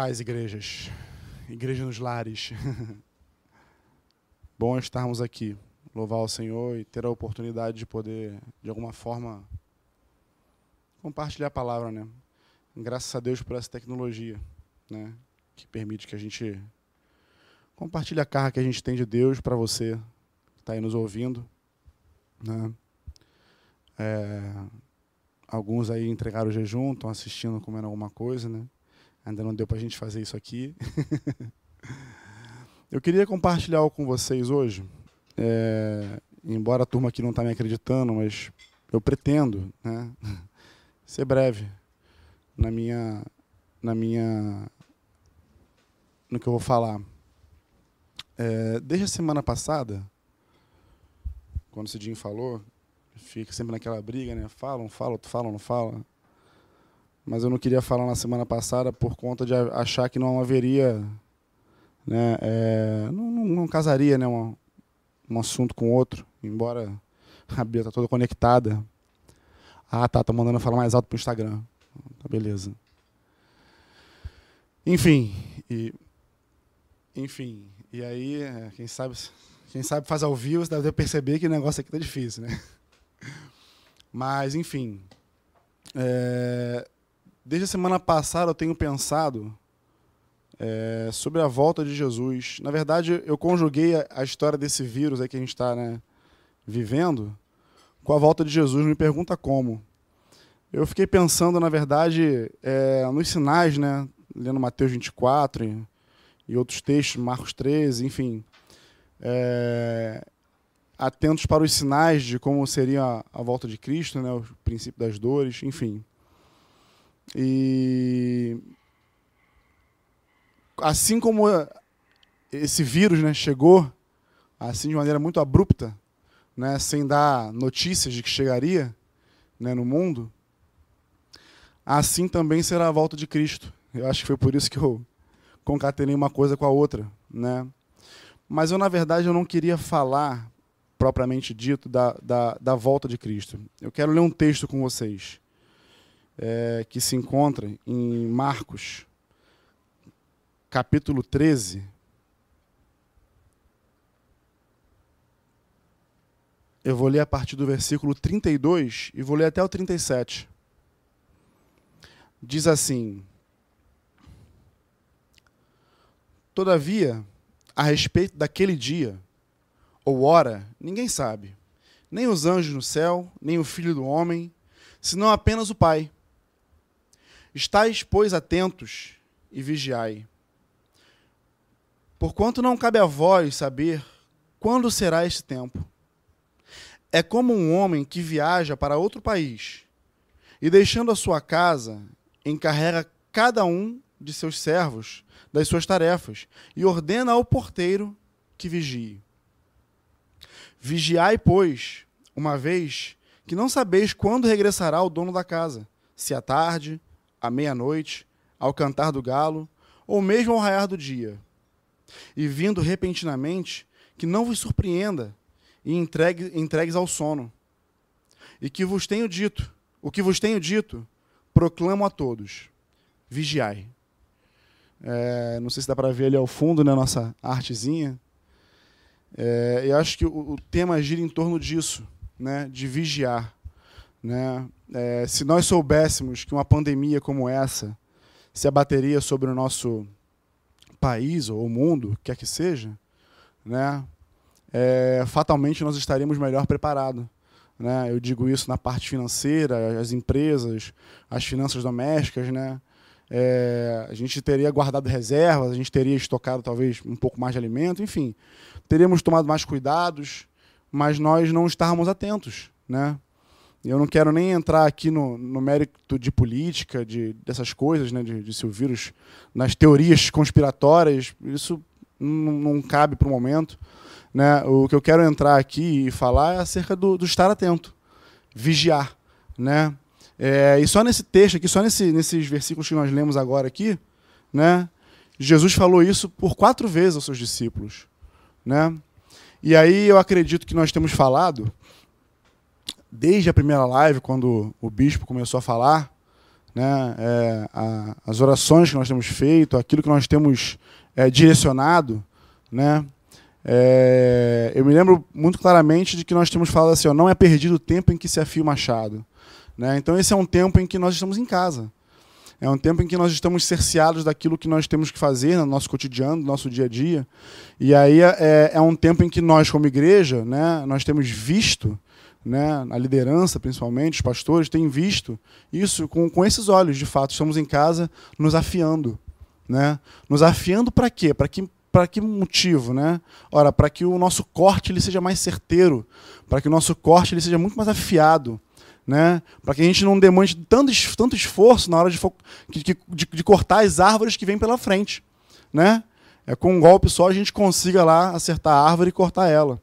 paz, igrejas. Igreja nos lares. Bom estarmos aqui, louvar o Senhor e ter a oportunidade de poder, de alguma forma, compartilhar a palavra, né? Graças a Deus por essa tecnologia, né? Que permite que a gente compartilhe a carga que a gente tem de Deus para você que está aí nos ouvindo, né? É, alguns aí entregaram o jejum, estão assistindo, comendo alguma coisa, né? Ainda não deu para a gente fazer isso aqui. Eu queria compartilhar algo com vocês hoje. É, embora a turma aqui não está me acreditando, mas eu pretendo né, ser breve na minha, na minha, no que eu vou falar. É, desde a semana passada, quando o Cidinho falou, fica sempre naquela briga, né? Falam, falam, falam, não falam mas eu não queria falar na semana passada por conta de achar que não haveria, né, é, não, não, não, casaria, né, um, um assunto com outro, embora a Bia tá toda conectada. Ah, tá, tá mandando falar mais alto pro Instagram. Tá beleza. Enfim, e enfim, e aí, é, quem sabe, quem sabe faz ao vivo, você deve perceber que o negócio aqui tá difícil, né? Mas, enfim, é, Desde a semana passada eu tenho pensado é, sobre a volta de Jesus. Na verdade, eu conjuguei a, a história desse vírus aí que a gente está né, vivendo com a volta de Jesus. Me pergunta como. Eu fiquei pensando, na verdade, é, nos sinais, né, lendo Mateus 24 e, e outros textos, Marcos 13, enfim. É, atentos para os sinais de como seria a, a volta de Cristo, né, o princípio das dores, enfim. E assim como esse vírus né, chegou, assim de maneira muito abrupta, né, sem dar notícias de que chegaria né, no mundo, assim também será a volta de Cristo. Eu acho que foi por isso que eu concatenei uma coisa com a outra. Né? Mas eu, na verdade, eu não queria falar, propriamente dito, da, da, da volta de Cristo. Eu quero ler um texto com vocês é, que se encontra em Marcos, capítulo 13. Eu vou ler a partir do versículo 32 e vou ler até o 37. Diz assim: Todavia, a respeito daquele dia ou hora, ninguém sabe, nem os anjos no céu, nem o filho do homem, senão apenas o Pai. Estais, pois, atentos e vigiai. Porquanto não cabe a vós saber quando será este tempo. É como um homem que viaja para outro país e, deixando a sua casa, encarrega cada um de seus servos das suas tarefas e ordena ao porteiro que vigie. Vigiai, pois, uma vez que não sabeis quando regressará o dono da casa, se à tarde, à meia-noite, ao cantar do galo, ou mesmo ao raiar do dia. E vindo repentinamente, que não vos surpreenda e entregue, entregues ao sono. E que vos tenho dito, o que vos tenho dito, proclamo a todos: vigiai. É, não sei se dá para ver ali ao fundo, né, nossa artezinha. É, eu acho que o, o tema gira em torno disso, né, de vigiar. Né? É, se nós soubéssemos que uma pandemia como essa se abateria sobre o nosso país ou mundo, quer que seja, né? É, fatalmente nós estaríamos melhor preparados. Né? Eu digo isso na parte financeira, as empresas, as finanças domésticas. Né? É, a gente teria guardado reservas, a gente teria estocado talvez um pouco mais de alimento, enfim, teríamos tomado mais cuidados, mas nós não estávamos atentos. Né? Eu não quero nem entrar aqui no, no mérito de política, de, dessas coisas, né, de, de se o vírus, nas teorias conspiratórias, isso não, não cabe para o momento. Né? O que eu quero entrar aqui e falar é acerca do, do estar atento, vigiar. Né? É, e só nesse texto aqui, só nesse, nesses versículos que nós lemos agora aqui, né, Jesus falou isso por quatro vezes aos seus discípulos. Né? E aí eu acredito que nós temos falado desde a primeira live, quando o bispo começou a falar, né, é, a, as orações que nós temos feito, aquilo que nós temos é, direcionado, né, é, eu me lembro muito claramente de que nós temos falado assim, ó, não é perdido o tempo em que se afia o machado. Né? Então esse é um tempo em que nós estamos em casa. É um tempo em que nós estamos cerceados daquilo que nós temos que fazer no nosso cotidiano, no nosso dia a dia. E aí é, é um tempo em que nós, como igreja, né, nós temos visto, né, a liderança principalmente, os pastores, têm visto isso com, com esses olhos, de fato. Estamos em casa nos afiando. Né? Nos afiando para quê? Para que para que motivo, né? Ora, para que o nosso corte ele seja mais certeiro, para que o nosso corte ele seja muito mais afiado, né? Para que a gente não demande tanto, tanto esforço na hora de, de, de, cortar as árvores que vêm pela frente, né? É com um golpe só a gente consiga lá acertar a árvore e cortar ela.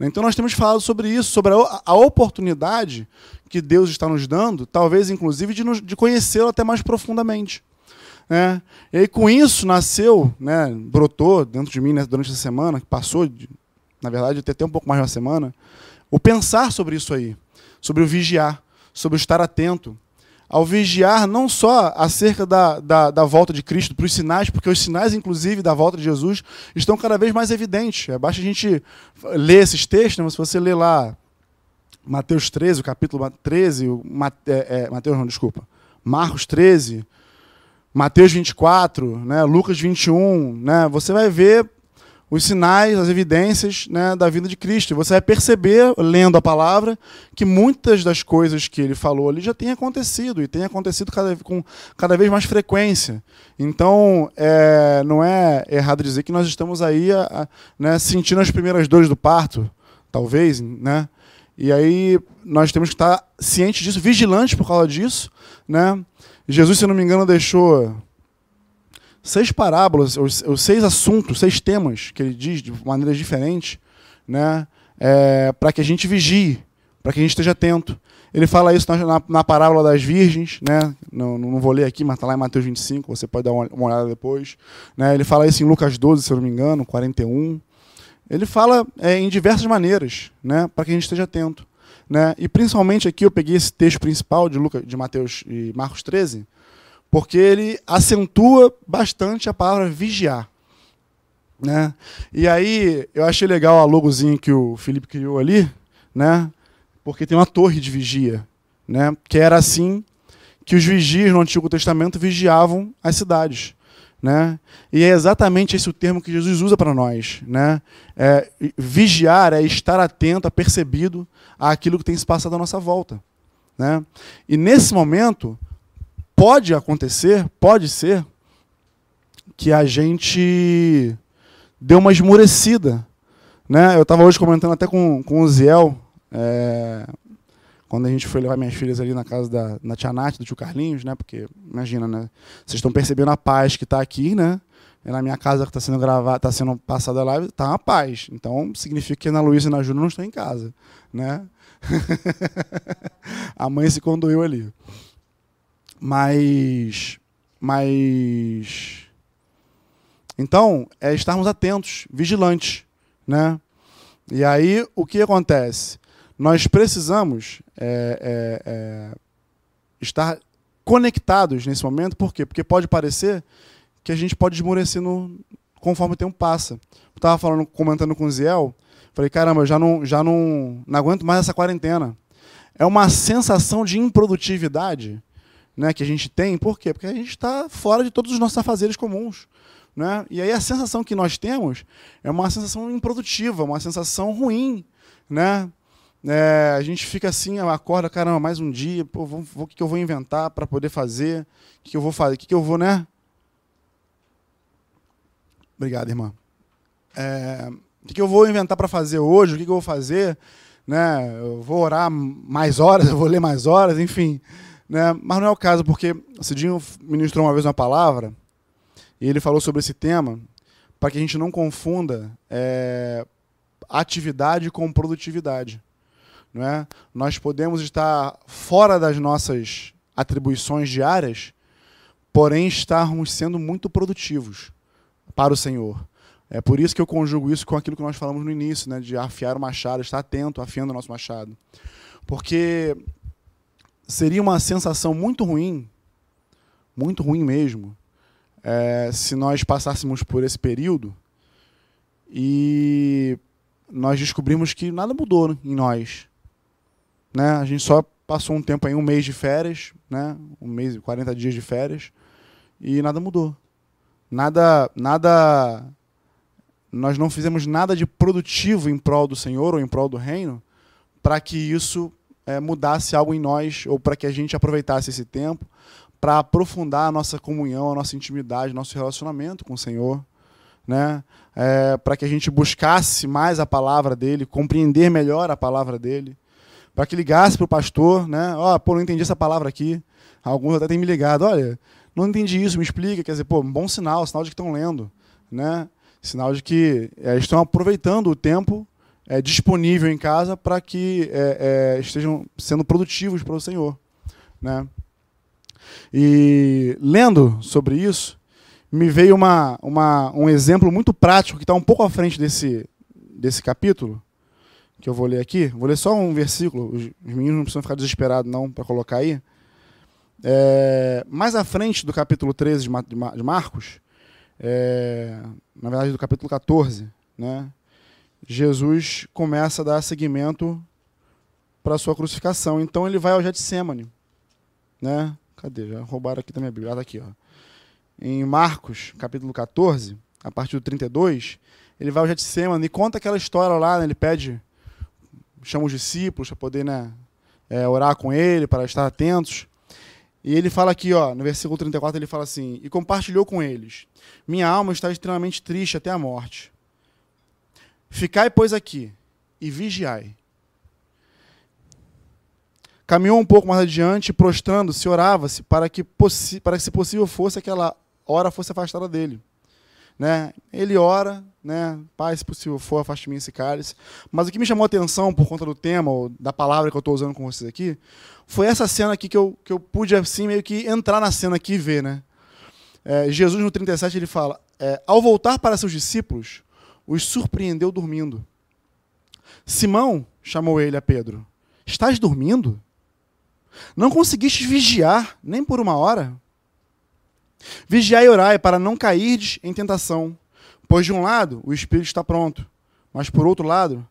Então nós temos falado sobre isso, sobre a, a oportunidade que Deus está nos dando, talvez inclusive de, de conhecê-lo até mais profundamente. Né? E aí, com isso, nasceu, né, brotou dentro de mim né, durante essa semana, que passou, de, na verdade, até um pouco mais de uma semana, o pensar sobre isso aí, sobre o vigiar, sobre o estar atento. Ao vigiar não só acerca da, da, da volta de Cristo, para os sinais, porque os sinais, inclusive, da volta de Jesus estão cada vez mais evidentes. É, basta a gente ler esses textos, né, se você ler lá Mateus 13, o capítulo 13, o, é, é, Mateus não, desculpa, Marcos 13, Mateus 24, né, Lucas 21, né, você vai ver os sinais, as evidências né, da vida de Cristo. E você vai perceber, lendo a palavra, que muitas das coisas que ele falou ali já têm acontecido, e têm acontecido cada, com cada vez mais frequência. Então, é, não é errado dizer que nós estamos aí a, a, né, sentindo as primeiras dores do parto, talvez, né? E aí nós temos que estar cientes disso, vigilantes por causa disso, né? Jesus, se não me engano, deixou seis parábolas, ou, seis assuntos, seis temas que ele diz de maneiras diferentes, né? É, para que a gente vigie, para que a gente esteja atento. Ele fala isso na, na parábola das virgens, né? não, não vou ler aqui, mas está lá em Mateus 25, você pode dar uma, uma olhada depois. Né? Ele fala isso em Lucas 12, se eu não me engano, 41. Ele fala é, em diversas maneiras, né? para que a gente esteja atento. Né? E principalmente aqui eu peguei esse texto principal de, Lucas, de Mateus e Marcos 13, porque ele acentua bastante a palavra vigiar. Né? E aí eu achei legal a logozinho que o Felipe criou ali, né? porque tem uma torre de vigia, né? que era assim que os vigias no Antigo Testamento vigiavam as cidades. Né? E é exatamente esse o termo que Jesus usa para nós. Né? É, vigiar é estar atento, percebido àquilo que tem se passado à nossa volta. Né? E nesse momento, pode acontecer, pode ser, que a gente deu uma esmurecida. Né? Eu estava hoje comentando até com, com o Ziel, é, quando a gente foi levar minhas filhas ali na casa da na tia Nath, do tio Carlinhos, né? Porque, imagina, né? Vocês estão percebendo a paz que está aqui, né? E na minha casa que está sendo gravada, está sendo passada a live, está uma paz. Então, significa que a Ana Luísa e a Júlia não estão em casa, né? a mãe se conduiu ali. Mas, mas, então é estarmos atentos, vigilantes, né? E aí o que acontece? Nós precisamos é, é, é, estar conectados nesse momento, por quê? Porque pode parecer que a gente pode esmorecer no, conforme o tempo passa. Eu estava falando, comentando com o Ziel, falei, caramba, eu já não, já não, não aguento mais essa quarentena. É uma sensação de improdutividade né, que a gente tem, por quê? Porque a gente está fora de todos os nossos afazeres comuns. Né? E aí a sensação que nós temos é uma sensação improdutiva, uma sensação ruim. Né? É, a gente fica assim, acorda, caramba, mais um dia, o que, que eu vou inventar para poder fazer? O que, que eu vou fazer? O que, que eu vou, né? Obrigado, irmã. É, o que, eu vou inventar para fazer hoje? O que, que eu vou fazer? Né? Eu vou orar mais horas, eu vou ler mais horas, enfim. Né? Mas não é o caso, porque Cidinho ministrou uma vez uma palavra e ele falou sobre esse tema para que a gente não confunda é, atividade com produtividade. Não é? Nós podemos estar fora das nossas atribuições diárias, porém estarmos sendo muito produtivos para o Senhor. É por isso que eu conjugo isso com aquilo que nós falamos no início, né, de afiar o machado, estar atento, afiando o nosso machado. Porque seria uma sensação muito ruim muito ruim mesmo, é, se nós passássemos por esse período e nós descobrimos que nada mudou em nós. Né? A gente só passou um tempo aí, um mês de férias, né? um mês e 40 dias de férias, e nada mudou. Nada, nada, nós não fizemos nada de produtivo em prol do Senhor ou em prol do reino para que isso é, mudasse algo em nós ou para que a gente aproveitasse esse tempo para aprofundar a nossa comunhão, a nossa intimidade, nosso relacionamento com o Senhor, né? É, para que a gente buscasse mais a palavra dele, compreender melhor a palavra dele, para que ligasse para o pastor, né? Ó, oh, pô, não entendi essa palavra aqui. Alguns até têm me ligado, olha, não entendi isso, me explica. Quer dizer, pô, bom sinal, sinal de que estão lendo, né? Sinal de que é, estão aproveitando o tempo é, disponível em casa para que é, é, estejam sendo produtivos para o Senhor, né? E lendo sobre isso, me veio uma, uma, um exemplo muito prático que está um pouco à frente desse, desse capítulo, que eu vou ler aqui. Vou ler só um versículo, os, meninos não precisam ficar desesperados não para colocar aí. É, mais à frente do capítulo 13 de, de Marcos, é, na verdade do capítulo 14, né, Jesus começa a dar seguimento para a sua crucificação. Então ele vai ao Getsemane, né? Cadê? Já roubaram aqui da minha Bíblia. Ah, tá aqui, ó. Em Marcos, capítulo 14, a partir do 32, ele vai ao Getsemane e conta aquela história lá, né? ele pede, chama os discípulos para poder né, é, orar com ele, para estar atentos. E ele fala aqui, ó, no versículo 34, ele fala assim: E compartilhou com eles: Minha alma está extremamente triste até a morte. Ficai, pois, aqui e vigiai. Caminhou um pouco mais adiante, prostrando-se, orava-se para que, para que, se possível fosse, aquela hora fosse afastada dele. Né? Ele ora, né? Pai, se possível for, afaste de mim esse cálice. Mas o que me chamou a atenção por conta do tema, ou da palavra que eu estou usando com vocês aqui, foi essa cena aqui que eu, que eu pude, assim, meio que entrar na cena aqui e ver. Né? É, Jesus, no 37, ele fala: é, Ao voltar para seus discípulos, os surpreendeu dormindo. Simão chamou ele a Pedro: Estás dormindo? Não conseguiste vigiar nem por uma hora? Vigiai e orai para não cairdes em tentação, pois de um lado o espírito está pronto, mas por outro lado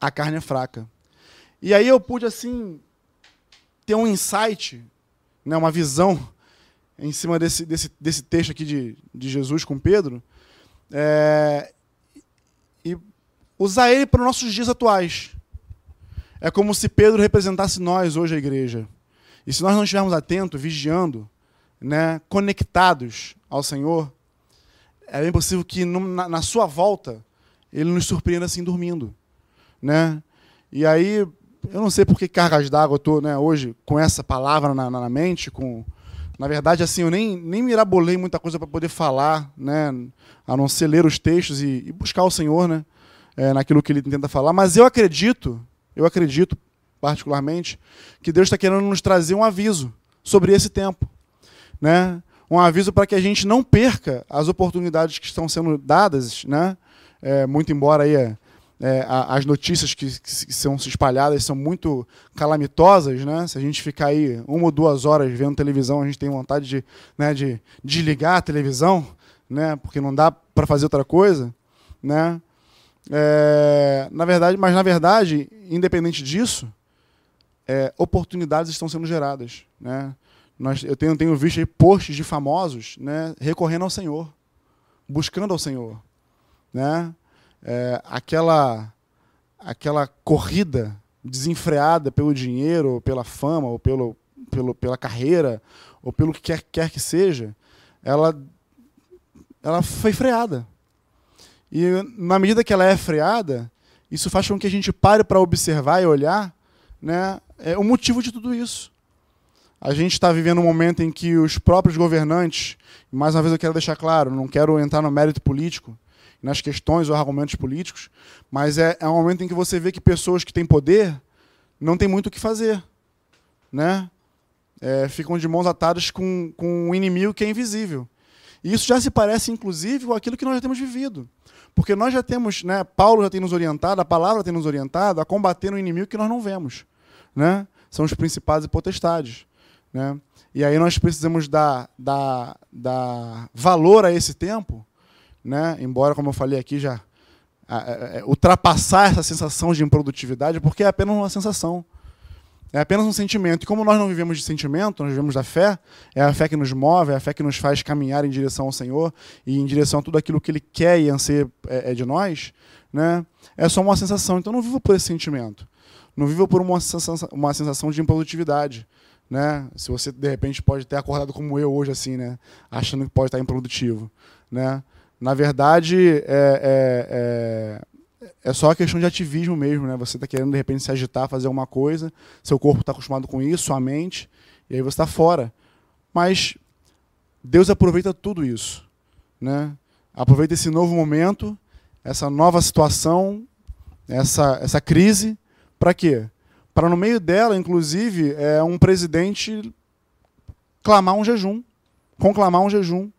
a carne é fraca. E aí eu pude assim ter um insight, né, uma visão em cima desse, desse, desse texto aqui de, de Jesus com Pedro, é, usar ele para os nossos dias atuais. É como se Pedro representasse nós hoje, a igreja. E se nós não estivermos atentos, vigiando, né, conectados ao Senhor, é bem possível que na, na sua volta ele nos surpreenda assim dormindo. Né? E aí, eu não sei por que cargas d'água eu estou né, hoje com essa palavra na, na, mente, com na verdade, assim, eu nem, nem mirabolei muita coisa para poder falar, né, a não ser ler os textos e, e buscar o Senhor, né, é, naquilo que ele tenta falar. Mas eu acredito eu acredito, particularmente, que Deus está querendo nos trazer um aviso sobre esse tempo. Né? Um aviso para que a gente não perca as oportunidades que estão sendo dadas, né? É, muito embora aí, é, é, as notícias que, que, são espalhadas são muito calamitosas, né? Se a gente ficar aí uma ou duas horas vendo televisão, a gente tem vontade de, né, de desligar a televisão, né? Porque não dá para fazer outra coisa, né? É, na verdade, mas na verdade, independente disso, é, oportunidades estão sendo geradas. Né? Nós, eu tenho, tenho visto posts de famosos né, recorrendo ao Senhor, buscando ao Senhor. Né? É, aquela, aquela corrida desenfreada pelo dinheiro, ou pela fama, ou pelo, pelo, pela carreira, ou pelo que quer, quer que seja, ela, ela foi freada. E na medida que ela é freada, isso faz com que a gente pare para observar e olhar né, é o motivo de tudo isso. A gente está vivendo um momento em que os próprios governantes, mais uma vez eu quero deixar claro, não quero entrar no mérito político, nas questões ou argumentos políticos, mas é, é um momento em que você vê que pessoas que têm poder não têm muito o que fazer. Né? É, ficam de mãos atadas com, com um inimigo que é invisível. E isso já se parece, inclusive, com aquilo que nós já temos vivido. Porque nós já temos, né, Paulo já tem nos orientado, a palavra tem nos orientado a combater um inimigo que nós não vemos. Né? São os principados e potestades. Né? E aí nós precisamos dar, dar, dar valor a esse tempo, né? embora, como eu falei aqui, já ultrapassar essa sensação de improdutividade, porque é apenas uma sensação. É apenas um sentimento. E como nós não vivemos de sentimento, nós vivemos da fé, é a fé que nos move, é a fé que nos faz caminhar em direção ao Senhor e em direção a tudo aquilo que Ele quer e anseia é, é de nós, né? é só uma sensação. Então não viva por esse sentimento. Não viva por uma sensação, uma sensação de improdutividade. Né? Se você, de repente, pode ter acordado como eu hoje, assim, né? achando que pode estar improdutivo. Né? Na verdade, é, é, é é só uma questão de ativismo mesmo, né? Você está querendo de repente se agitar, fazer alguma coisa, seu corpo está acostumado com isso, sua mente, e aí você está fora. Mas Deus aproveita tudo isso, né? Aproveita esse novo momento, essa nova situação, essa essa crise, para quê? Para no meio dela, inclusive, é um presidente clamar um jejum, conclamar um jejum.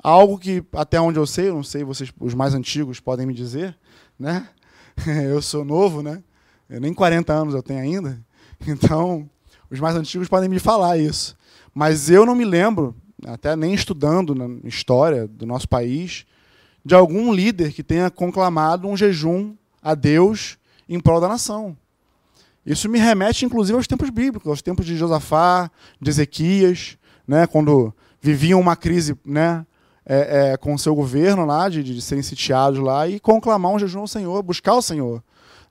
Algo que, até onde eu sei, eu não sei, vocês, os mais antigos podem me dizer, né? Eu sou novo, né? Eu nem 40 anos eu tenho ainda. Então, os mais antigos podem me falar isso. Mas eu não me lembro, até nem estudando na história do nosso país, de algum líder que tenha conclamado um jejum a Deus em prol da nação. Isso me remete, inclusive, aos tempos bíblicos, aos tempos de Josafá, de Ezequias, né, quando viviam uma crise né, é, é, com o seu governo lá, de, de serem sitiados lá, e conclamar um jejum ao Senhor, buscar o Senhor.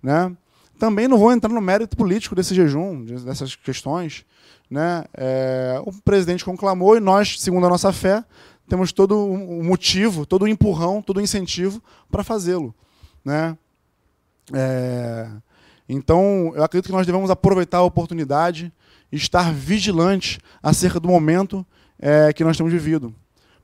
Né? Também não vou entrar no mérito político desse jejum, dessas questões. Né? É, o presidente conclamou e nós, segundo a nossa fé, temos todo o motivo, todo o empurrão, todo o incentivo para fazê-lo. Né? É, então, eu acredito que nós devemos aproveitar a oportunidade e estar vigilantes acerca do momento é, que nós temos vivido.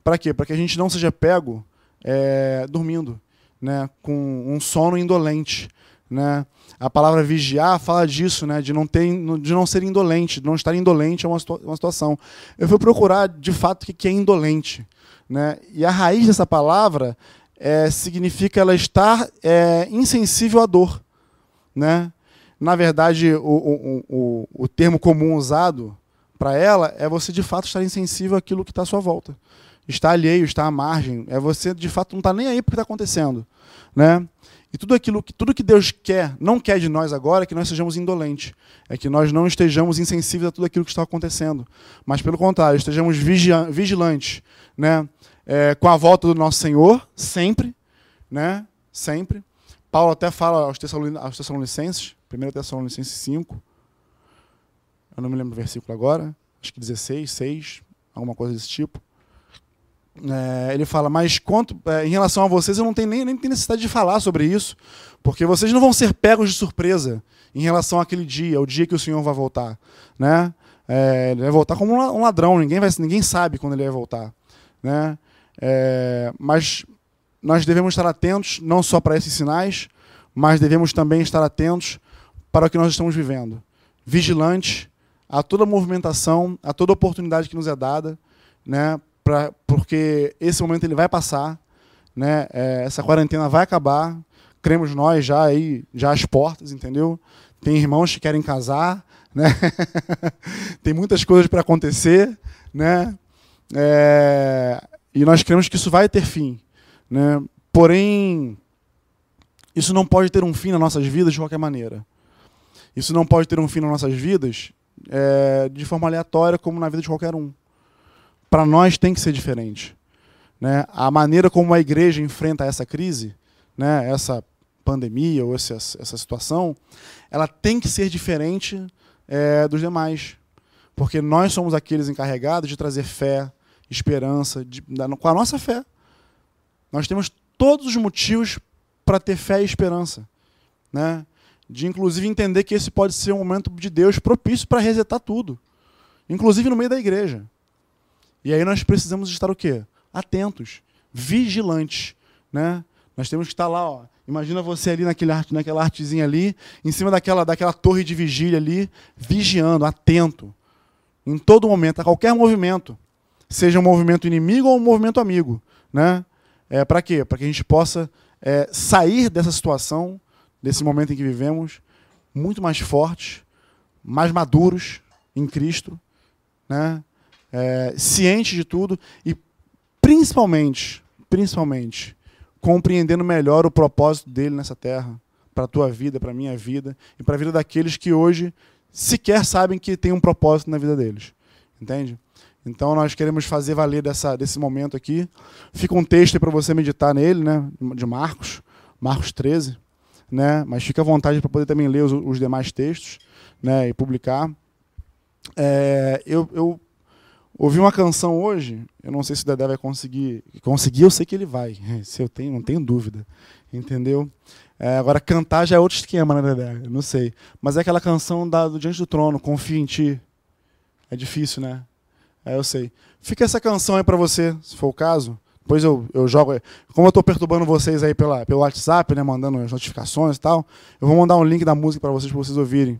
Para quê? Para que a gente não seja pego é, dormindo, né? com um sono indolente. Né? A palavra vigiar fala disso, né? de, não ter, de não ser indolente, de não estar indolente é uma, uma situação. Eu fui procurar, de fato, o que é indolente. Né? E a raiz dessa palavra é, significa ela estar é, insensível à dor. Né? Na verdade, o, o, o, o termo comum usado para ela é você, de fato, estar insensível àquilo que está à sua volta está alheio, está à margem. É você, de fato, não está nem aí para o que está acontecendo. Né? E tudo aquilo que tudo que Deus quer, não quer de nós agora, é que nós sejamos indolentes. É que nós não estejamos insensíveis a tudo aquilo que está acontecendo. Mas, pelo contrário, estejamos vigilantes. Né? É, com a volta do nosso Senhor, sempre. Né? Sempre. Paulo até fala aos Tessalonicenses, 1 Tessalonicenses 5. Eu não me lembro o versículo agora. Acho que 16, 6, alguma coisa desse tipo é, ele fala, mas quanto é, em relação a vocês, eu não tenho nem, nem tenho necessidade de falar sobre isso, porque vocês não vão ser pegos de surpresa em relação àquele dia, o dia que o Senhor vai voltar. Né? É, ele vai voltar como um ladrão, ninguém, vai, ninguém sabe quando ele vai voltar. Né? É, mas nós devemos estar atentos não só para esses sinais, mas devemos também estar atentos para o que nós estamos vivendo. Vigilantes a toda movimentação, a toda oportunidade que nos é dada, né, pra, porque esse momento ele vai passar, né? É, essa quarentena vai acabar, cremos nós já aí, já às portas, entendeu? Tem irmãos que querem casar, né? Tem muitas coisas para acontecer, né? É, e nós cremos que isso vai ter fim, né? Porém, isso não pode ter um fim nas nossas vidas de qualquer maneira. Isso não pode ter um fim nas nossas vidas é, de forma aleatória, como na vida de qualquer um para nós tem que ser diferente. Né? A maneira como a igreja enfrenta essa crise, né, essa pandemia ou essa, essa situação, ela tem que ser diferente é, dos demais. Porque nós somos aqueles encarregados de trazer fé, esperança, de, com a nossa fé. Nós temos todos os motivos para ter fé e esperança. Né? De inclusive entender que esse pode ser um momento de Deus propício para resetar tudo. Inclusive no meio da igreja. E aí nós precisamos estar o quê? Atentos, vigilantes, né? Nós temos que estar lá, ó. Imagina você ali naquele arte, naquela artezinha ali, em cima daquela, daquela torre de vigília ali, vigiando, atento. Em todo momento, a qualquer movimento. Seja um movimento inimigo ou um movimento amigo. Né? É, Para quê? Para que a gente possa é, sair dessa situação, desse momento em que vivemos, muito mais fortes, mais maduros em Cristo né? É, ciente de tudo e principalmente, principalmente, compreendendo melhor o propósito dele nessa terra, para a tua vida, para a minha vida e para a vida daqueles que hoje sequer sabem que tem um propósito na vida deles. Entende? Então nós queremos fazer valer dessa, desse momento aqui. Fica um texto para você meditar nele, né? De Marcos, Marcos 13, né? Mas fica à vontade para poder também ler os, os, demais textos, né? E publicar. É, eu, eu ouvi uma canção hoje. Eu não sei se o Dedé vai conseguir. Conseguir, eu sei que ele vai. Se eu tenho, não tenho dúvida, entendeu? É, agora cantar já é outro esquema, né, Dedé? Eu não sei. Mas é aquela canção da, do Diante do Trono, Confia em Ti. É difícil, né? É, eu sei. Fica essa canção aí para você, se for o caso. Depois eu, eu jogo. Como eu estou perturbando vocês aí pela, pelo WhatsApp, né, mandando as notificações e tal, eu vou mandar um link da música para vocês, para vocês ouvirem.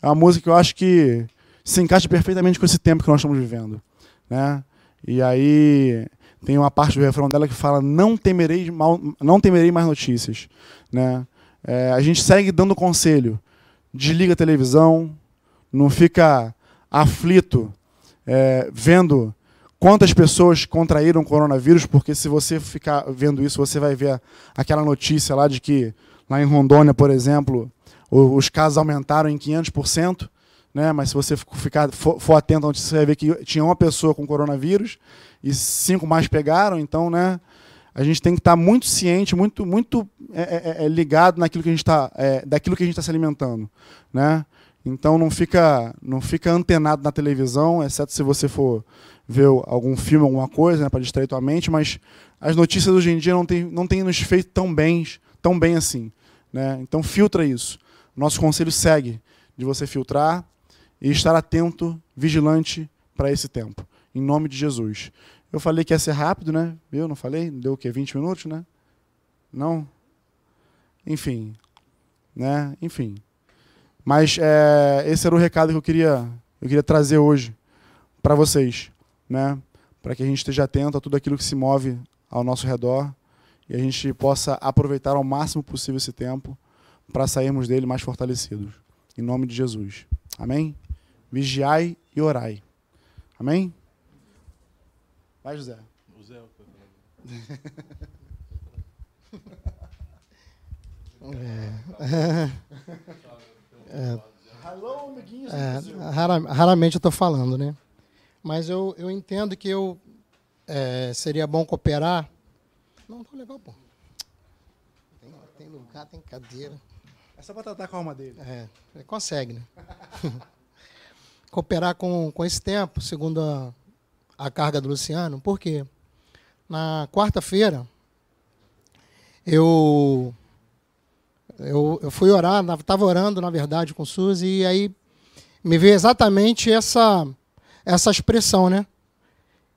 É uma música que eu acho que se encaixa perfeitamente com esse tempo que nós estamos vivendo. Né? E aí tem uma parte do refrão dela que fala: Não temerei, mal, não temerei mais notícias. Né? É, a gente segue dando conselho. Desliga a televisão, não fica aflito é, vendo quantas pessoas contraíram coronavírus, porque se você ficar vendo isso, você vai ver aquela notícia lá de que lá em Rondônia, por exemplo, os casos aumentaram em 500%, né? mas se você ficar, for, for atento você vai ver que tinha uma pessoa com coronavírus e cinco mais pegaram, então né, a gente tem que estar muito ciente, muito, muito é, é, é, é ligado naquilo que a gente está, é, daquilo que a gente está se alimentando. Né? Então não fica, não fica antenado na televisão, exceto se você for ver algum filme, alguma coisa, né, para distrair tua mente, mas as notícias hoje em dia não têm não tem nos feito tão bem, tão bem assim. Né? Então filtra isso. Nosso conselho segue de você filtrar e estar atento, vigilante para esse tempo. Em nome de Jesus. Eu falei que ia ser rápido, né? Eu não falei? Deu o quê? 20 minutos, né? Não? Enfim. Né? Enfim. Mas é, esse era o recado que eu queria, eu queria trazer hoje para vocês, né? Para que a gente esteja atento a tudo aquilo que se move ao nosso redor e a gente possa aproveitar ao máximo possível esse tempo para sairmos dele mais fortalecidos. Em nome de Jesus. Amém? Vigiai e orai. Amém? Vai, José. José é. É, é, rara, raramente eu estou falando, né? Mas eu, eu entendo que eu é, seria bom cooperar. Não, tô legal, pô. Tem, tem lugar, tem cadeira. É só para tratar com a alma dele. É, ele consegue, né? cooperar com, com esse tempo, segundo a, a carga do Luciano, por quê? Na quarta-feira, eu eu, eu fui orar, estava orando, na verdade, com o Suzy, e aí me veio exatamente essa, essa expressão, né?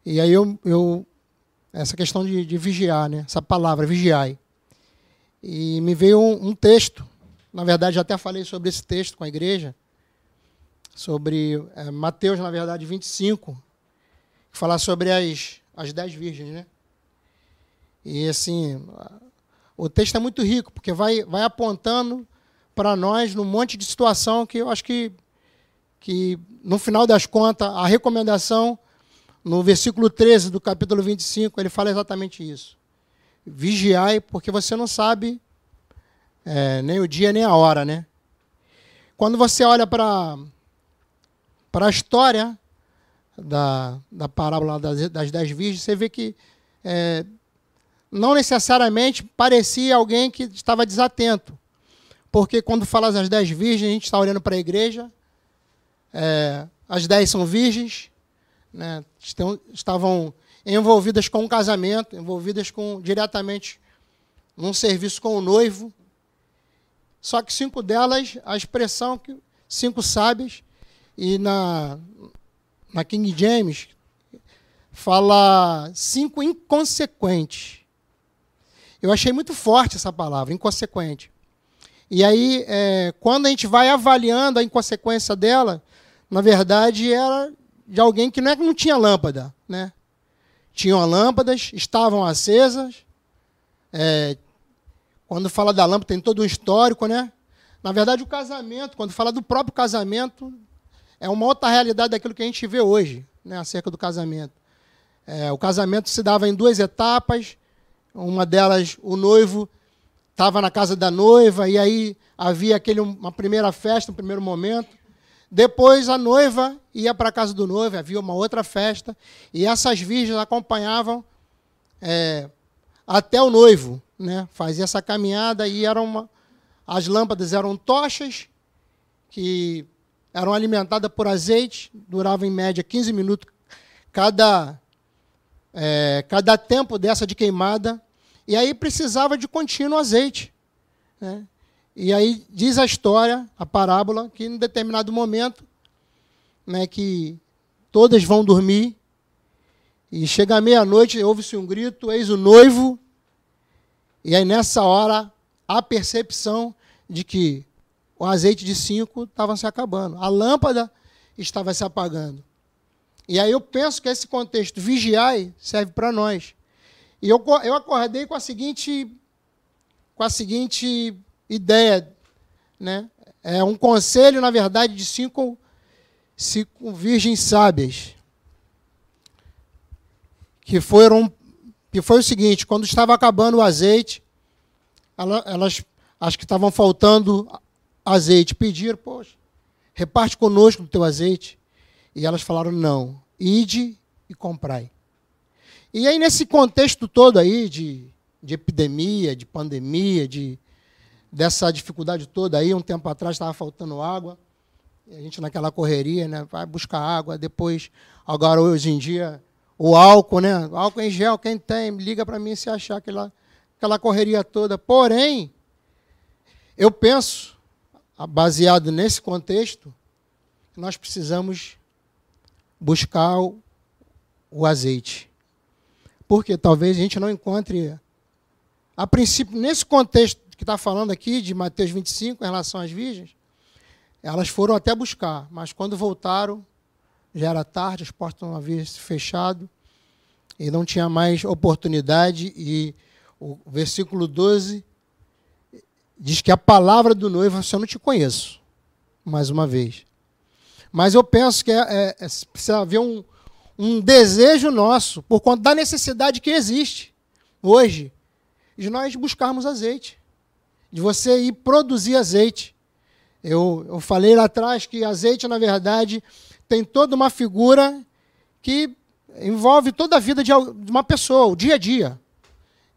E aí eu, eu essa questão de, de vigiar, né? Essa palavra, vigiai. E me veio um, um texto, na verdade, já até falei sobre esse texto com a igreja, sobre é, Mateus, na verdade, 25, que fala sobre as, as dez virgens, né? E assim, o texto é muito rico, porque vai, vai apontando para nós num monte de situação que eu acho que, que, no final das contas, a recomendação, no versículo 13 do capítulo 25, ele fala exatamente isso. Vigiai, porque você não sabe é, nem o dia nem a hora, né? Quando você olha para a história da, da parábola das, das dez virgens, você vê que é, não necessariamente parecia alguém que estava desatento. Porque quando fala das dez virgens, a gente está olhando para a igreja, é, as dez são virgens, né, estão, estavam envolvidas com um casamento, envolvidas com diretamente num serviço com o noivo. Só que cinco delas, a expressão que cinco sábias, e na, na King James fala cinco inconsequentes. Eu achei muito forte essa palavra, inconsequente. E aí, é, quando a gente vai avaliando a inconsequência dela, na verdade era de alguém que não é que não tinha lâmpada, né? Tinham lâmpadas, estavam acesas. É, quando fala da lâmpada tem todo um histórico, né? Na verdade, o casamento, quando fala do próprio casamento, é uma outra realidade daquilo que a gente vê hoje, né, acerca do casamento. É, o casamento se dava em duas etapas. Uma delas, o noivo estava na casa da noiva, e aí havia aquele, uma primeira festa, um primeiro momento. Depois a noiva ia para a casa do noivo, havia uma outra festa, e essas virgens acompanhavam é, até o noivo, né? fazia essa caminhada e eram uma, as lâmpadas eram tochas que eram alimentadas por azeite, duravam em média 15 minutos cada, é, cada tempo dessa de queimada, e aí precisava de contínuo azeite. Né? E aí diz a história, a parábola, que em determinado momento, né, que todas vão dormir, e chega a meia-noite, ouve-se um grito, eis o noivo, e aí nessa hora, a percepção de que o azeite de cinco estava se acabando, a lâmpada estava se apagando. E aí eu penso que esse contexto vigiai serve para nós. E eu, eu acordei com a seguinte com a seguinte ideia, né? É um conselho, na verdade, de cinco, cinco virgens sábias. Que foram que foi o seguinte, quando estava acabando o azeite, elas acho que estavam faltando azeite, pediram, poxa, reparte conosco o teu azeite. E elas falaram, não, ide e comprai. E aí, nesse contexto todo aí de, de epidemia, de pandemia, de, dessa dificuldade toda aí. Um tempo atrás estava faltando água. A gente naquela correria, né? Vai buscar água. Depois, agora hoje em dia, o álcool, né? Álcool em gel, quem tem, liga para mim se achar aquela, aquela correria toda. Porém, eu penso, baseado nesse contexto, nós precisamos buscar o, o azeite. Porque talvez a gente não encontre, a princípio, nesse contexto que está falando aqui, de Mateus 25, em relação às virgens, elas foram até buscar, mas quando voltaram, já era tarde, as portas não haviam se fechado, e não tinha mais oportunidade, e o versículo 12 diz que a palavra do noivo, eu não te conheço, mais uma vez. Mas eu penso que é, é, é, precisa haver um, um desejo nosso, por conta da necessidade que existe hoje, de nós buscarmos azeite de você ir produzir azeite. Eu, eu falei lá atrás que azeite, na verdade, tem toda uma figura que envolve toda a vida de uma pessoa, o dia a dia.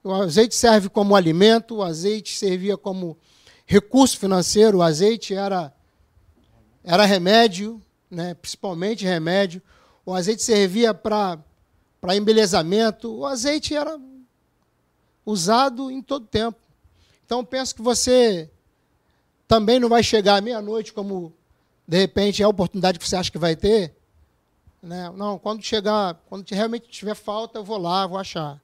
O azeite serve como alimento, o azeite servia como recurso financeiro, o azeite era, era remédio, né, principalmente remédio. O azeite servia para embelezamento, o azeite era usado em todo tempo. Então penso que você também não vai chegar à meia-noite como de repente é a oportunidade que você acha que vai ter. Né? Não, quando chegar, quando realmente tiver falta, eu vou lá, vou achar.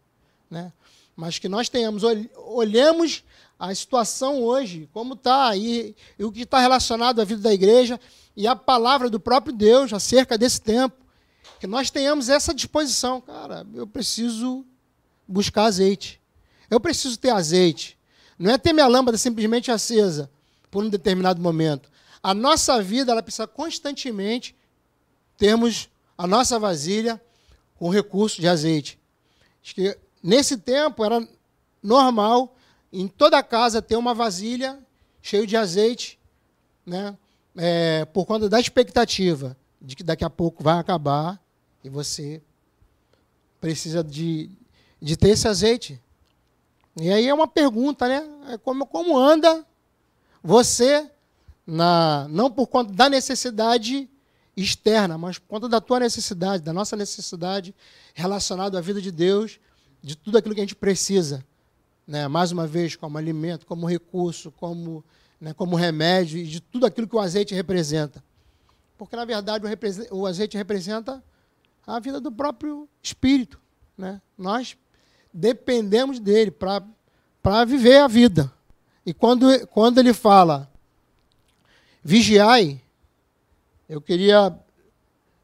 Né? Mas que nós tenhamos, olhemos a situação hoje, como está, e, e o que está relacionado à vida da igreja e a palavra do próprio Deus acerca desse tempo. Que nós tenhamos essa disposição. Cara, eu preciso buscar azeite. Eu preciso ter azeite. Não é ter minha lâmpada simplesmente acesa por um determinado momento. A nossa vida ela precisa constantemente termos a nossa vasilha com recurso de azeite. Acho que nesse tempo era normal em toda casa ter uma vasilha cheia de azeite, né? É, por conta da expectativa de que daqui a pouco vai acabar e você precisa de, de ter esse azeite. E aí é uma pergunta, né? É como, como anda você, na, não por conta da necessidade externa, mas por conta da tua necessidade, da nossa necessidade relacionada à vida de Deus, de tudo aquilo que a gente precisa. Né? Mais uma vez, como alimento, como recurso, como, né, como remédio, e de tudo aquilo que o azeite representa. Porque, na verdade, o, o azeite representa a vida do próprio Espírito. Né? Nós dependemos dele para viver a vida. E quando, quando ele fala vigiai, eu queria,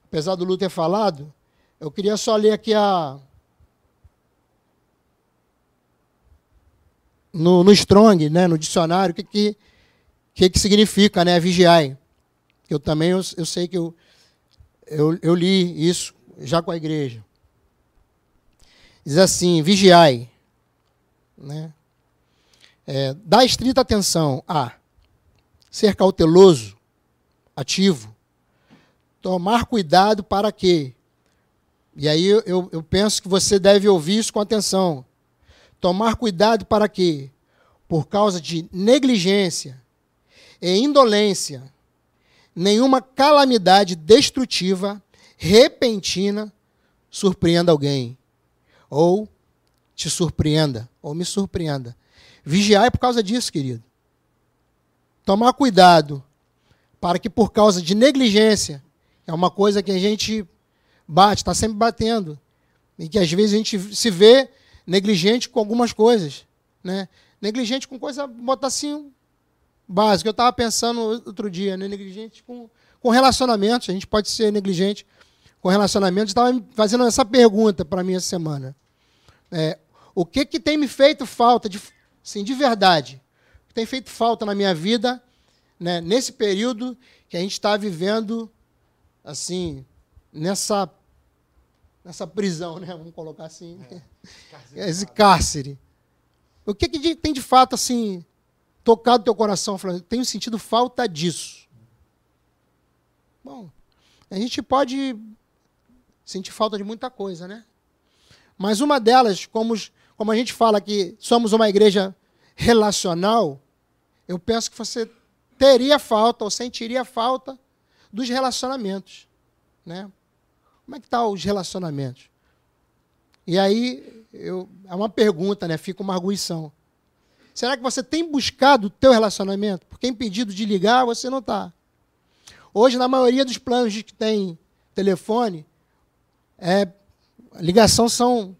apesar do Lu ter falado, eu queria só ler aqui a. No, no Strong, né, no dicionário, o que, que, que, que significa né, vigiai. porque eu também eu, eu sei que eu, eu, eu li isso já com a igreja. Diz assim: vigiai, né? É, dá estrita atenção a ser cauteloso, ativo, tomar cuidado para quê? E aí eu, eu penso que você deve ouvir isso com atenção. Tomar cuidado para quê? Por causa de negligência e indolência, nenhuma calamidade destrutiva, repentina, surpreenda alguém. Ou te surpreenda, ou me surpreenda. Vigiar é por causa disso, querido. Tomar cuidado para que por causa de negligência, é uma coisa que a gente bate, está sempre batendo, e que às vezes a gente se vê negligente com algumas coisas, né? Negligente com coisa, botar assim, básico. Eu estava pensando outro dia, né? negligente com, com relacionamentos. A gente pode ser negligente com relacionamentos. Estava fazendo essa pergunta para mim essa semana. É, o que, que tem me feito falta, de, assim, de verdade? Tem feito falta na minha vida, né, nesse período que a gente está vivendo, assim, nessa, nessa prisão, né? vamos colocar assim, é, esse cárcere. O que, que tem de fato, assim, tocado teu coração, falando, tenho sentido falta disso. Bom, a gente pode sentir falta de muita coisa, né? Mas uma delas, como, como a gente fala que somos uma igreja relacional, eu penso que você teria falta ou sentiria falta dos relacionamentos, né? Como é que tá os relacionamentos? E aí eu, é uma pergunta, né? Fica uma arguição. Será que você tem buscado o teu relacionamento? Porque impedido de ligar, você não está. Hoje, na maioria dos planos que tem telefone, é, ligação são.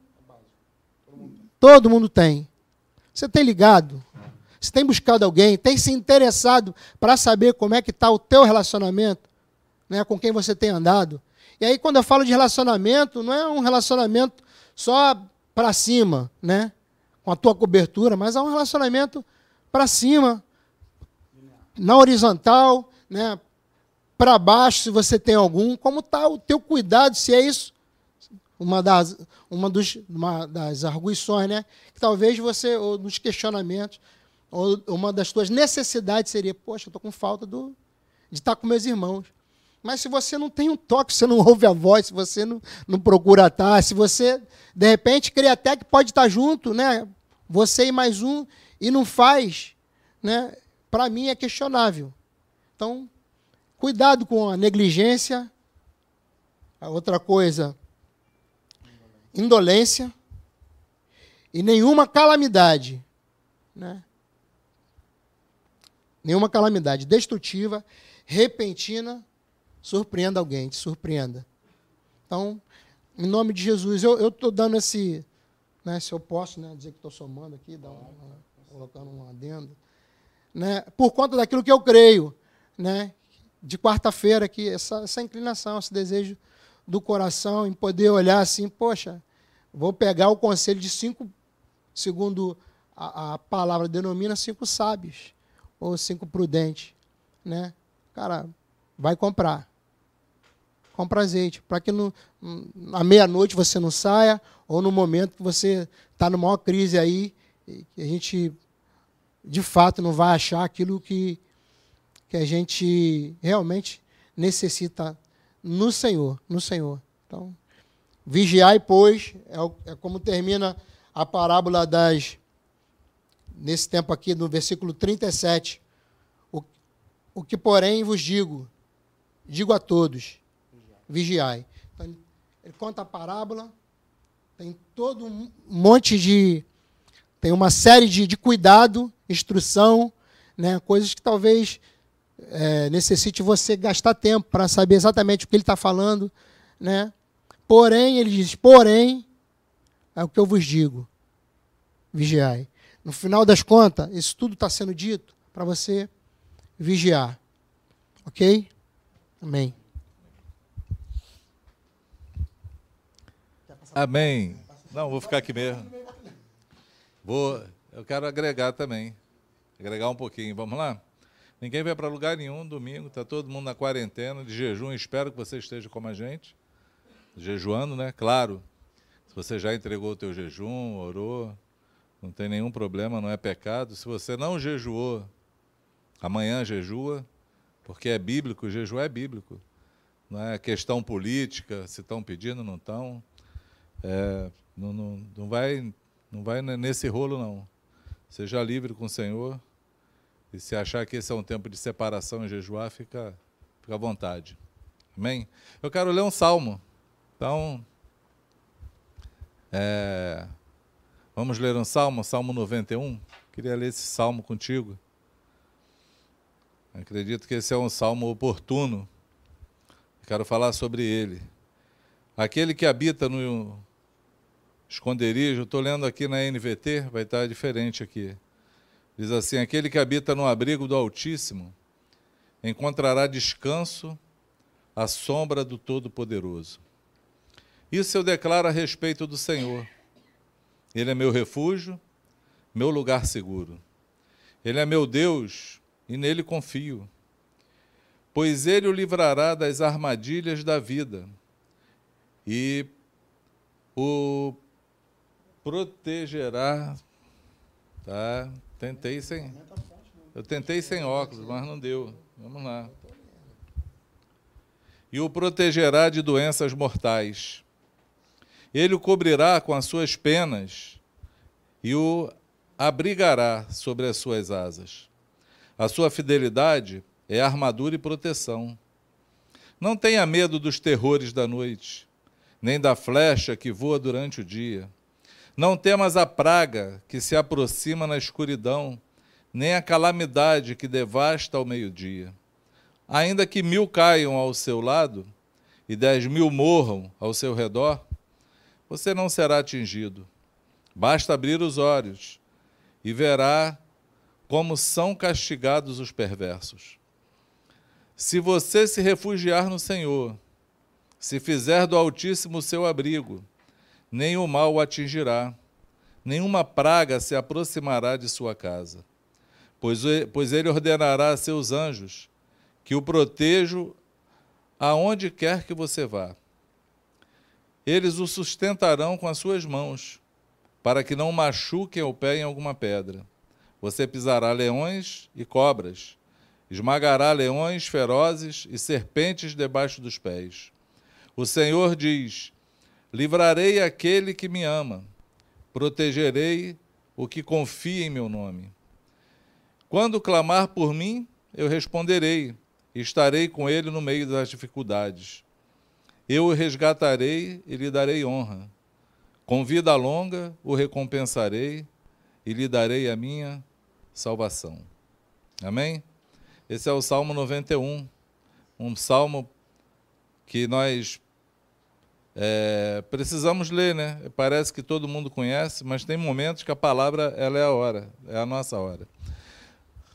Todo mundo tem. Você tem ligado? Você tem buscado alguém? Tem se interessado para saber como é que está o teu relacionamento? Né, com quem você tem andado? E aí, quando eu falo de relacionamento, não é um relacionamento só para cima, né? com a tua cobertura, mas há um relacionamento para cima, na horizontal, né? para baixo, se você tem algum, como está o teu cuidado, se é isso. Uma das, uma dos, uma das arguições, né? Que talvez você, ou nos questionamentos, ou uma das tuas necessidades seria, poxa, estou com falta do, de estar com meus irmãos. Mas se você não tem um toque, você não ouve a voz, se você não, não procura estar, se você, de repente, crê até que pode estar junto, né? Você e mais um, e não faz, né? Para mim é questionável. Então, cuidado com a negligência. A outra coisa, indolência e nenhuma calamidade, né? Nenhuma calamidade destrutiva, repentina surpreenda alguém, te surpreenda. Então, em nome de Jesus, eu estou dando esse, né, se eu posso né, dizer que estou somando aqui, dar uma, colocando um adendo, né, por conta daquilo que eu creio, né, de quarta-feira, que essa, essa inclinação, esse desejo do coração em poder olhar assim, poxa, vou pegar o conselho de cinco, segundo a, a palavra denomina, cinco sábios, ou cinco prudentes, né? Cara, vai comprar compra azeite, para que no, meia-noite você não saia, ou no momento que você está numa maior crise aí, que a gente de fato não vai achar aquilo que, que a gente realmente necessita no Senhor, no Senhor. Então, vigiai, pois, é, é como termina a parábola das, nesse tempo aqui, no versículo 37. O, o que, porém, vos digo, digo a todos, vigiai. Então, ele conta a parábola, tem todo um monte de. tem uma série de, de cuidado, instrução, né, coisas que talvez é, necessite você gastar tempo para saber exatamente o que ele está falando. Né? Porém, ele diz: porém, é o que eu vos digo, vigiai. No final das contas, isso tudo está sendo dito para você vigiar. Ok? Amém. Amém. Não, vou ficar aqui mesmo. Vou, eu quero agregar também. Agregar um pouquinho. Vamos lá? Ninguém vai para lugar nenhum domingo, está todo mundo na quarentena, de jejum. Espero que você esteja como a gente, jejuando, né? Claro, se você já entregou o teu jejum, orou, não tem nenhum problema, não é pecado. Se você não jejuou, amanhã jejua, porque é bíblico, o jejum é bíblico. Não é questão política, se estão pedindo, não estão. É, não, não, não, vai, não vai nesse rolo, não. Seja livre com o Senhor. E se achar que esse é um tempo de separação e jejuar, fica, fica à vontade. Amém? Eu quero ler um salmo. Então, é, vamos ler um salmo, Salmo 91. Queria ler esse salmo contigo. Acredito que esse é um salmo oportuno. Quero falar sobre ele. Aquele que habita no esconderijo, estou lendo aqui na NVT, vai estar diferente aqui. Diz assim: Aquele que habita no abrigo do Altíssimo encontrará descanso à sombra do Todo-Poderoso. Isso eu declaro a respeito do Senhor. Ele é meu refúgio, meu lugar seguro. Ele é meu Deus e nele confio. Pois ele o livrará das armadilhas da vida e o protegerá. Tá? Tentei sem. Eu tentei sem óculos, mas não deu. Vamos lá. E o protegerá de doenças mortais. Ele o cobrirá com as suas penas e o abrigará sobre as suas asas. A sua fidelidade é armadura e proteção. Não tenha medo dos terrores da noite, nem da flecha que voa durante o dia não temas a praga que se aproxima na escuridão, nem a calamidade que devasta ao meio-dia. Ainda que mil caiam ao seu lado e dez mil morram ao seu redor, você não será atingido. Basta abrir os olhos e verá como são castigados os perversos. Se você se refugiar no Senhor, se fizer do Altíssimo seu abrigo, nem o mal o atingirá, nenhuma praga se aproximará de sua casa. Pois, ele ordenará a seus anjos que o protejam aonde quer que você vá. Eles o sustentarão com as suas mãos, para que não machuquem o pé em alguma pedra. Você pisará leões e cobras, esmagará leões ferozes e serpentes debaixo dos pés. O Senhor diz: Livrarei aquele que me ama, protegerei o que confia em meu nome. Quando clamar por mim, eu responderei, estarei com ele no meio das dificuldades. Eu o resgatarei e lhe darei honra. Com vida longa o recompensarei e lhe darei a minha salvação. Amém? Esse é o Salmo 91, um salmo que nós é, precisamos ler, né? Parece que todo mundo conhece, mas tem momentos que a palavra ela é a hora, é a nossa hora.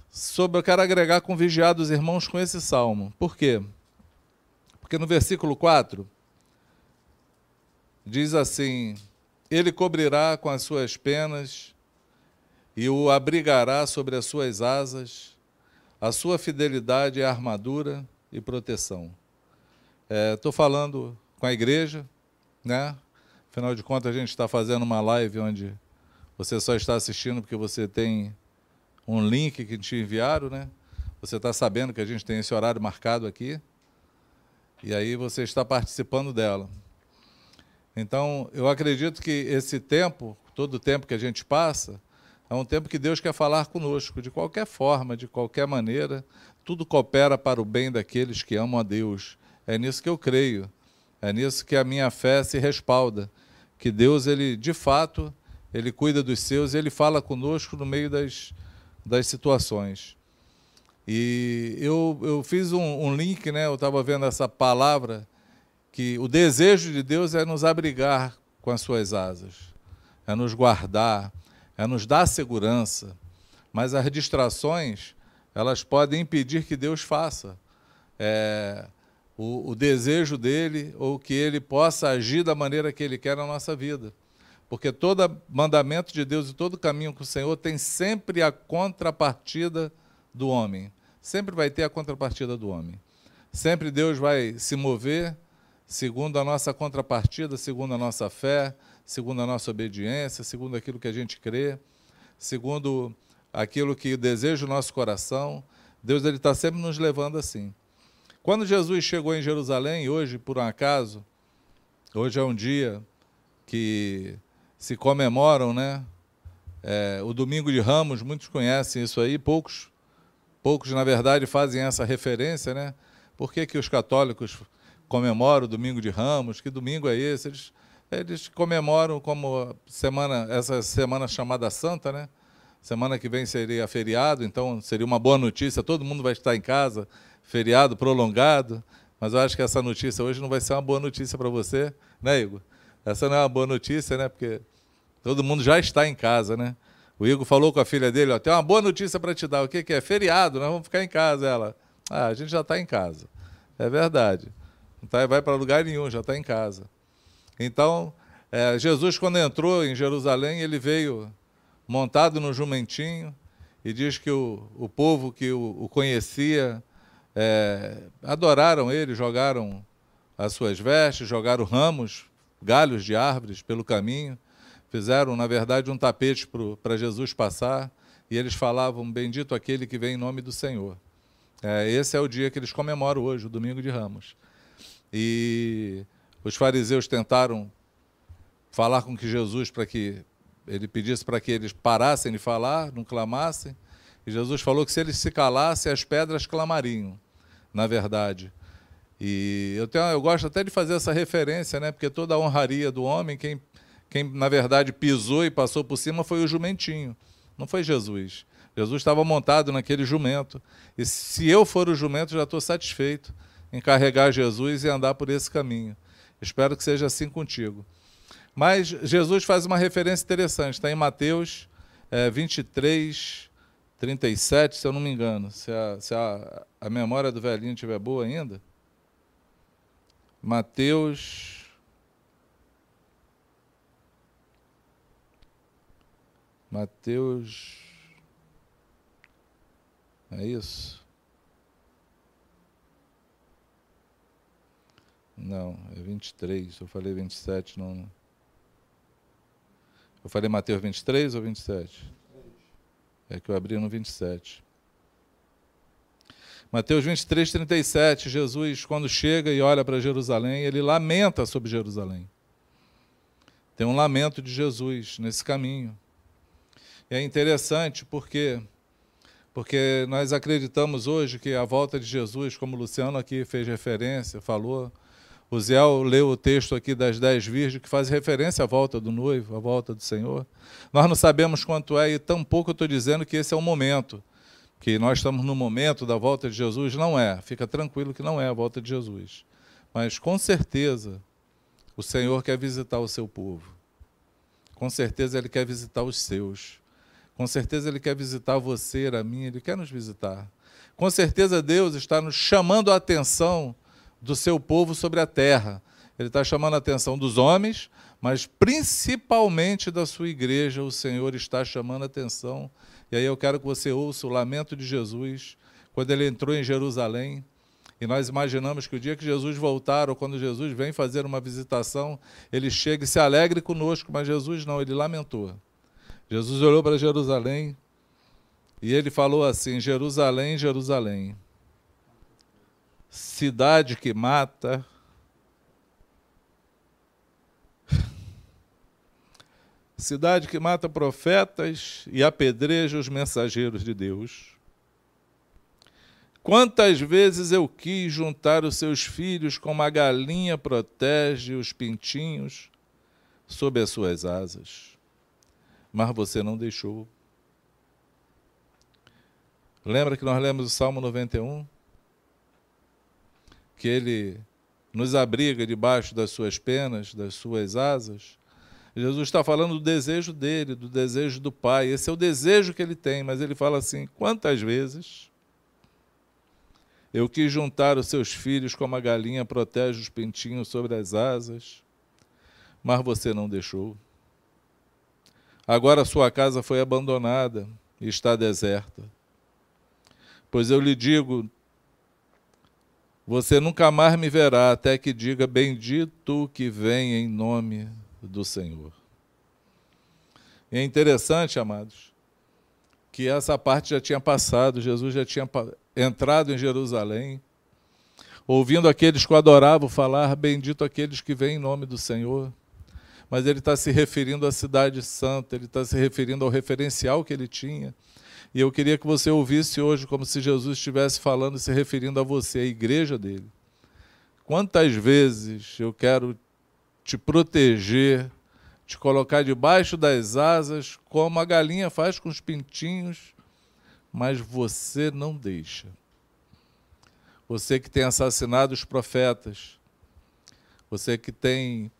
Sobre, eu quero agregar com vigiados irmãos com esse salmo. Por quê? Porque no versículo 4 diz assim: Ele cobrirá com as suas penas e o abrigará sobre as suas asas, a sua fidelidade é armadura e proteção. Estou é, falando com a igreja, né? Afinal de contas, a gente está fazendo uma live onde você só está assistindo porque você tem um link que te enviaram, né? Você está sabendo que a gente tem esse horário marcado aqui. E aí você está participando dela. Então, eu acredito que esse tempo, todo o tempo que a gente passa, é um tempo que Deus quer falar conosco, de qualquer forma, de qualquer maneira. Tudo coopera para o bem daqueles que amam a Deus. É nisso que eu creio. É nisso que a minha fé se respalda, que Deus ele de fato ele cuida dos seus, ele fala conosco no meio das, das situações. E eu, eu fiz um, um link, né? Eu estava vendo essa palavra que o desejo de Deus é nos abrigar com as suas asas, é nos guardar, é nos dar segurança. Mas as distrações elas podem impedir que Deus faça. É, o, o desejo dele ou que ele possa agir da maneira que ele quer na nossa vida. Porque todo mandamento de Deus e todo caminho com o Senhor tem sempre a contrapartida do homem. sempre vai ter a contrapartida do homem. Sempre Deus vai se mover segundo a nossa contrapartida, segundo a nossa fé, segundo a nossa obediência, segundo aquilo que a gente crê, segundo aquilo que deseja o nosso coração. Deus ele está sempre nos levando assim. Quando Jesus chegou em Jerusalém, hoje, por um acaso, hoje é um dia que se comemoram, né? É, o Domingo de Ramos, muitos conhecem isso aí, poucos, poucos na verdade fazem essa referência, né? Por que, que os católicos comemoram o Domingo de Ramos? Que domingo é esse? Eles, eles comemoram como semana, essa semana chamada Santa, né? Semana que vem seria feriado, então seria uma boa notícia, todo mundo vai estar em casa, feriado prolongado. Mas eu acho que essa notícia hoje não vai ser uma boa notícia para você, né, Igor? Essa não é uma boa notícia, né? Porque todo mundo já está em casa, né? O Igor falou com a filha dele, ó, tem uma boa notícia para te dar. O que, que é? Feriado, nós vamos ficar em casa. Ela, ah, a gente já está em casa. É verdade. Não tá, vai para lugar nenhum, já está em casa. Então, é, Jesus, quando entrou em Jerusalém, ele veio montado no jumentinho e diz que o, o povo que o, o conhecia é, adoraram ele, jogaram as suas vestes, jogaram ramos, galhos de árvores pelo caminho, fizeram, na verdade, um tapete para Jesus passar e eles falavam: Bendito aquele que vem em nome do Senhor. É, esse é o dia que eles comemoram hoje, o domingo de Ramos. E os fariseus tentaram falar com que Jesus para que ele pedisse para que eles parassem de falar, não clamassem. E Jesus falou que se eles se calassem, as pedras clamariam, na verdade. E eu, tenho, eu gosto até de fazer essa referência, né? porque toda a honraria do homem, quem, quem na verdade pisou e passou por cima foi o jumentinho, não foi Jesus. Jesus estava montado naquele jumento. E se eu for o jumento, já estou satisfeito em carregar Jesus e andar por esse caminho. Espero que seja assim contigo. Mas Jesus faz uma referência interessante, está em Mateus é, 23, 37, se eu não me engano. Se a, se a, a memória do velhinho estiver boa ainda. Mateus. Mateus. É isso? Não, é 23. Eu falei 27, não. Eu falei Mateus 23 ou 27? É que eu abri no 27. Mateus 23, 37, Jesus, quando chega e olha para Jerusalém, ele lamenta sobre Jerusalém. Tem um lamento de Jesus nesse caminho. E é interessante porque porque nós acreditamos hoje que a volta de Jesus, como o Luciano aqui fez referência, falou, o Zé leu o texto aqui das dez virgens, que faz referência à volta do noivo, à volta do Senhor. Nós não sabemos quanto é, e tampouco estou dizendo que esse é o momento que nós estamos no momento da volta de Jesus, não é. Fica tranquilo que não é a volta de Jesus. Mas com certeza o Senhor quer visitar o seu povo. Com certeza ele quer visitar os seus. Com certeza ele quer visitar você, a mim, ele quer nos visitar. Com certeza Deus está nos chamando a atenção do seu povo sobre a terra. Ele está chamando a atenção dos homens, mas principalmente da sua igreja, o Senhor está chamando a atenção e aí eu quero que você ouça o lamento de Jesus quando ele entrou em Jerusalém. E nós imaginamos que o dia que Jesus voltar, ou quando Jesus vem fazer uma visitação, ele chega e se alegre conosco, mas Jesus não, ele lamentou. Jesus olhou para Jerusalém e ele falou assim: Jerusalém, Jerusalém, cidade que mata, cidade que mata profetas e apedreja os mensageiros de Deus. Quantas vezes eu quis juntar os seus filhos como a galinha protege os pintinhos sob as suas asas, mas você não deixou. Lembra que nós lemos o Salmo 91? Que ele nos abriga debaixo das suas penas, das suas asas, Jesus está falando do desejo dele, do desejo do Pai. Esse é o desejo que ele tem, mas ele fala assim: quantas vezes eu quis juntar os seus filhos como a galinha protege os pintinhos sobre as asas, mas você não deixou. Agora sua casa foi abandonada e está deserta. Pois eu lhe digo: você nunca mais me verá até que diga: Bendito que vem em nome do Senhor. E é interessante, amados, que essa parte já tinha passado, Jesus já tinha entrado em Jerusalém, ouvindo aqueles que o adoravam falar: Bendito aqueles que vêm em nome do Senhor. Mas ele está se referindo à Cidade Santa, ele está se referindo ao referencial que ele tinha. E eu queria que você ouvisse hoje como se Jesus estivesse falando, se referindo a você, a igreja dele. Quantas vezes eu quero te proteger, te colocar debaixo das asas, como a galinha faz com os pintinhos, mas você não deixa. Você que tem assassinado os profetas, você que tem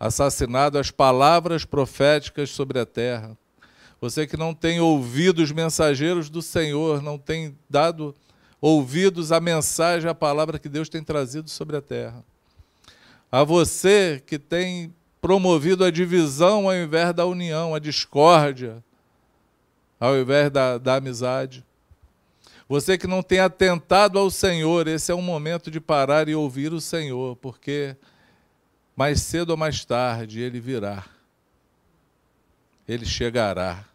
assassinado as palavras proféticas sobre a terra, você que não tem ouvido os mensageiros do Senhor, não tem dado ouvidos à mensagem, à palavra que Deus tem trazido sobre a terra. A você que tem promovido a divisão ao invés da união, a discórdia, ao invés da, da amizade. Você que não tem atentado ao Senhor, esse é um momento de parar e ouvir o Senhor, porque mais cedo ou mais tarde ele virá, ele chegará.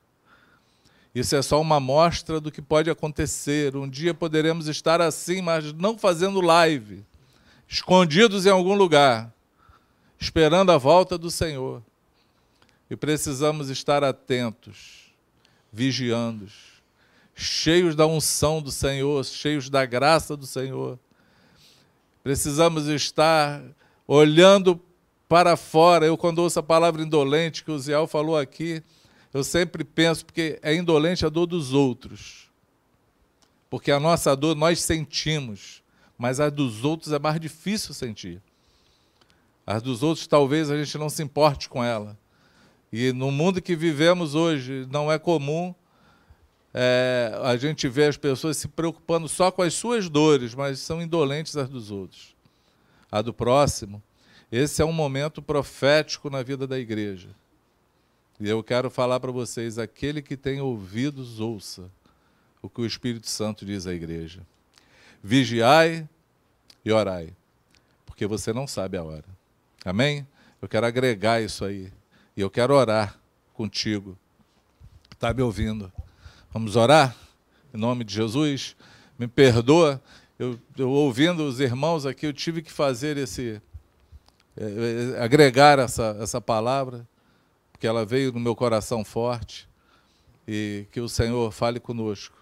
Isso é só uma amostra do que pode acontecer. Um dia poderemos estar assim, mas não fazendo live, escondidos em algum lugar, esperando a volta do Senhor. E precisamos estar atentos, vigiando, cheios da unção do Senhor, cheios da graça do Senhor. Precisamos estar olhando para fora. Eu, quando ouço a palavra indolente que o Ziel falou aqui, eu sempre penso, porque é indolente a dor dos outros. Porque a nossa dor nós sentimos, mas a dos outros é mais difícil sentir. As dos outros talvez a gente não se importe com ela. E no mundo que vivemos hoje, não é comum é, a gente ver as pessoas se preocupando só com as suas dores, mas são indolentes as dos outros. A do próximo. Esse é um momento profético na vida da igreja. E eu quero falar para vocês: aquele que tem ouvidos, ouça o que o Espírito Santo diz à igreja. Vigiai e orai, porque você não sabe a hora. Amém? Eu quero agregar isso aí. E eu quero orar contigo. Está me ouvindo? Vamos orar? Em nome de Jesus? Me perdoa. Eu, eu ouvindo os irmãos aqui, eu tive que fazer esse. É, é, agregar essa, essa palavra que ela veio no meu coração forte e que o Senhor fale conosco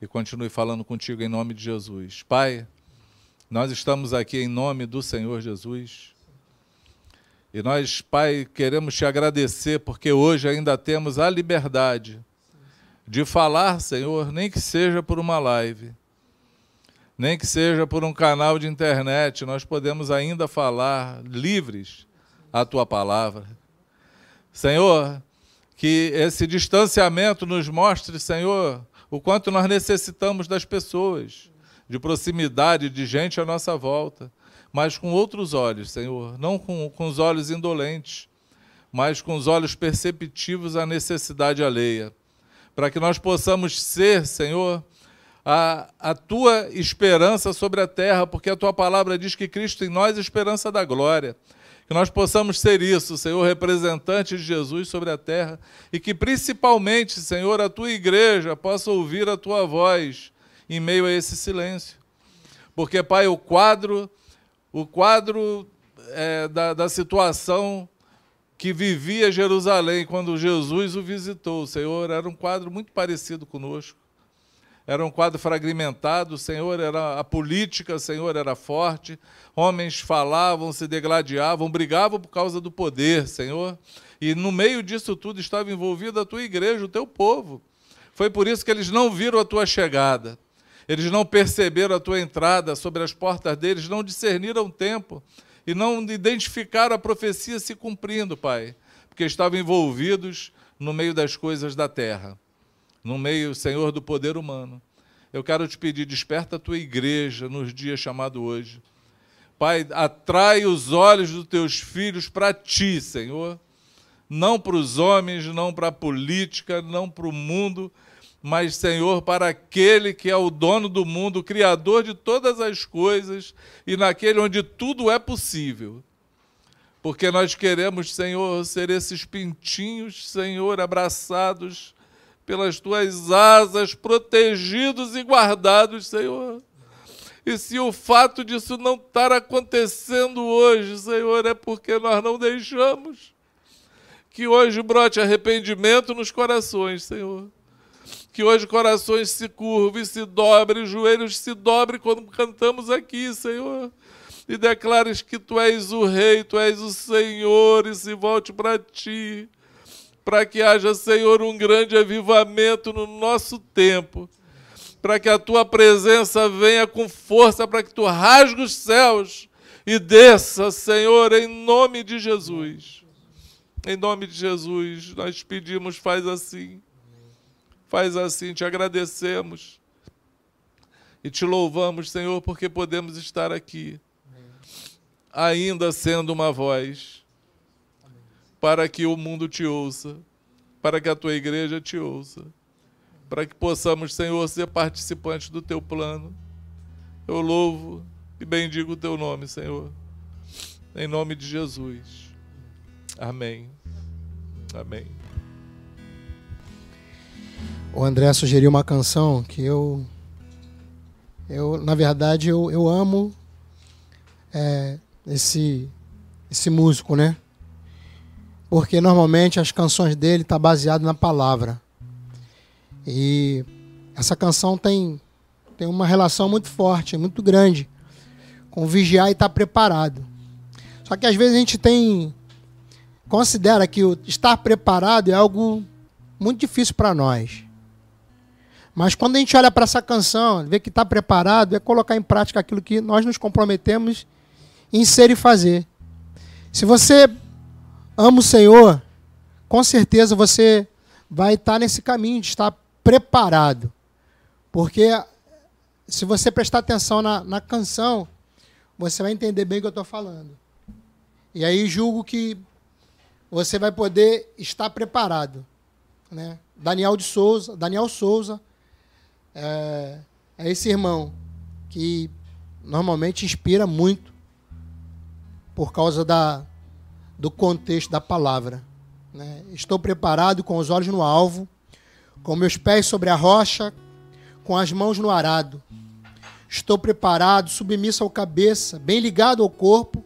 e continue falando contigo em nome de Jesus. Pai, nós estamos aqui em nome do Senhor Jesus. E nós, Pai, queremos te agradecer porque hoje ainda temos a liberdade de falar, Senhor, nem que seja por uma live, nem que seja por um canal de internet, nós podemos ainda falar livres a tua palavra. Senhor, que esse distanciamento nos mostre, Senhor, o quanto nós necessitamos das pessoas, de proximidade, de gente à nossa volta, mas com outros olhos, Senhor, não com, com os olhos indolentes, mas com os olhos perceptivos à necessidade alheia, para que nós possamos ser, Senhor, a, a tua esperança sobre a terra, porque a tua palavra diz que Cristo em nós é esperança da glória. Que nós possamos ser isso, Senhor, representante de Jesus sobre a terra, e que principalmente, Senhor, a tua igreja possa ouvir a tua voz em meio a esse silêncio. Porque, Pai, o quadro, o quadro é, da, da situação que vivia Jerusalém quando Jesus o visitou, Senhor, era um quadro muito parecido conosco era um quadro fragmentado, o Senhor era a política, o Senhor era forte, homens falavam, se degladiavam, brigavam por causa do poder, Senhor. E no meio disso tudo estava envolvida a tua igreja, o teu povo. Foi por isso que eles não viram a tua chegada. Eles não perceberam a tua entrada sobre as portas deles, não discerniram o tempo e não identificaram a profecia se cumprindo, Pai, porque estavam envolvidos no meio das coisas da terra no meio, Senhor, do poder humano. Eu quero te pedir, desperta a tua igreja nos dias chamados hoje. Pai, atrai os olhos dos teus filhos para ti, Senhor. não para os homens, não para a política, não para o mundo, mas, Senhor, para aquele que é o dono do mundo, o Criador de todas as coisas e naquele onde tudo é possível. Porque nós queremos, Senhor, ser esses pintinhos, Senhor, abraçados pelas tuas asas, protegidos e guardados, Senhor. E se o fato disso não estar acontecendo hoje, Senhor, é porque nós não deixamos que hoje brote arrependimento nos corações, Senhor. Que hoje corações se curvem, se dobrem, joelhos se dobrem quando cantamos aqui, Senhor. E declares que Tu és o Rei, Tu és o Senhor, e se volte para Ti. Para que haja, Senhor, um grande avivamento no nosso tempo para que a tua presença venha com força, para que tu rasgue os céus e desça, Senhor, em nome de Jesus. Em nome de Jesus, nós pedimos, faz assim. Faz assim, te agradecemos. E te louvamos, Senhor, porque podemos estar aqui, ainda sendo uma voz, para que o mundo te ouça, para que a tua igreja te ouça para que possamos, Senhor, ser participantes do teu plano. Eu louvo e bendigo o teu nome, Senhor. Em nome de Jesus. Amém. Amém. O André sugeriu uma canção que eu, eu na verdade, eu, eu amo é, esse, esse músico, né? Porque normalmente as canções dele estão tá baseadas na palavra. E essa canção tem, tem uma relação muito forte, muito grande com vigiar e estar preparado. Só que às vezes a gente tem considera que o estar preparado é algo muito difícil para nós. Mas quando a gente olha para essa canção, vê que está preparado, é colocar em prática aquilo que nós nos comprometemos em ser e fazer. Se você ama o Senhor, com certeza você vai estar nesse caminho de estar preparado. Porque se você prestar atenção na, na canção, você vai entender bem o que eu estou falando. E aí julgo que você vai poder estar preparado. Né? Daniel de Souza, Daniel Souza é, é esse irmão que normalmente inspira muito por causa da, do contexto da palavra. Né? Estou preparado com os olhos no alvo com meus pés sobre a rocha, com as mãos no arado. Estou preparado, submisso ao cabeça, bem ligado ao corpo,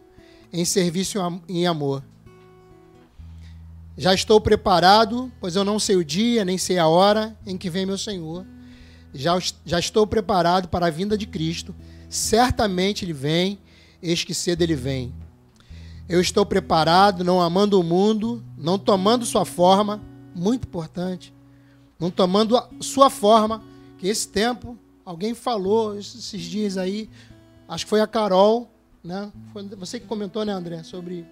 em serviço em amor. Já estou preparado, pois eu não sei o dia, nem sei a hora em que vem meu Senhor. Já, já estou preparado para a vinda de Cristo. Certamente ele vem, eis que cedo ele vem. Eu estou preparado, não amando o mundo, não tomando sua forma, muito importante, não tomando a sua forma, que esse tempo, alguém falou esses dias aí, acho que foi a Carol, né? Foi você que comentou, né, André, sobre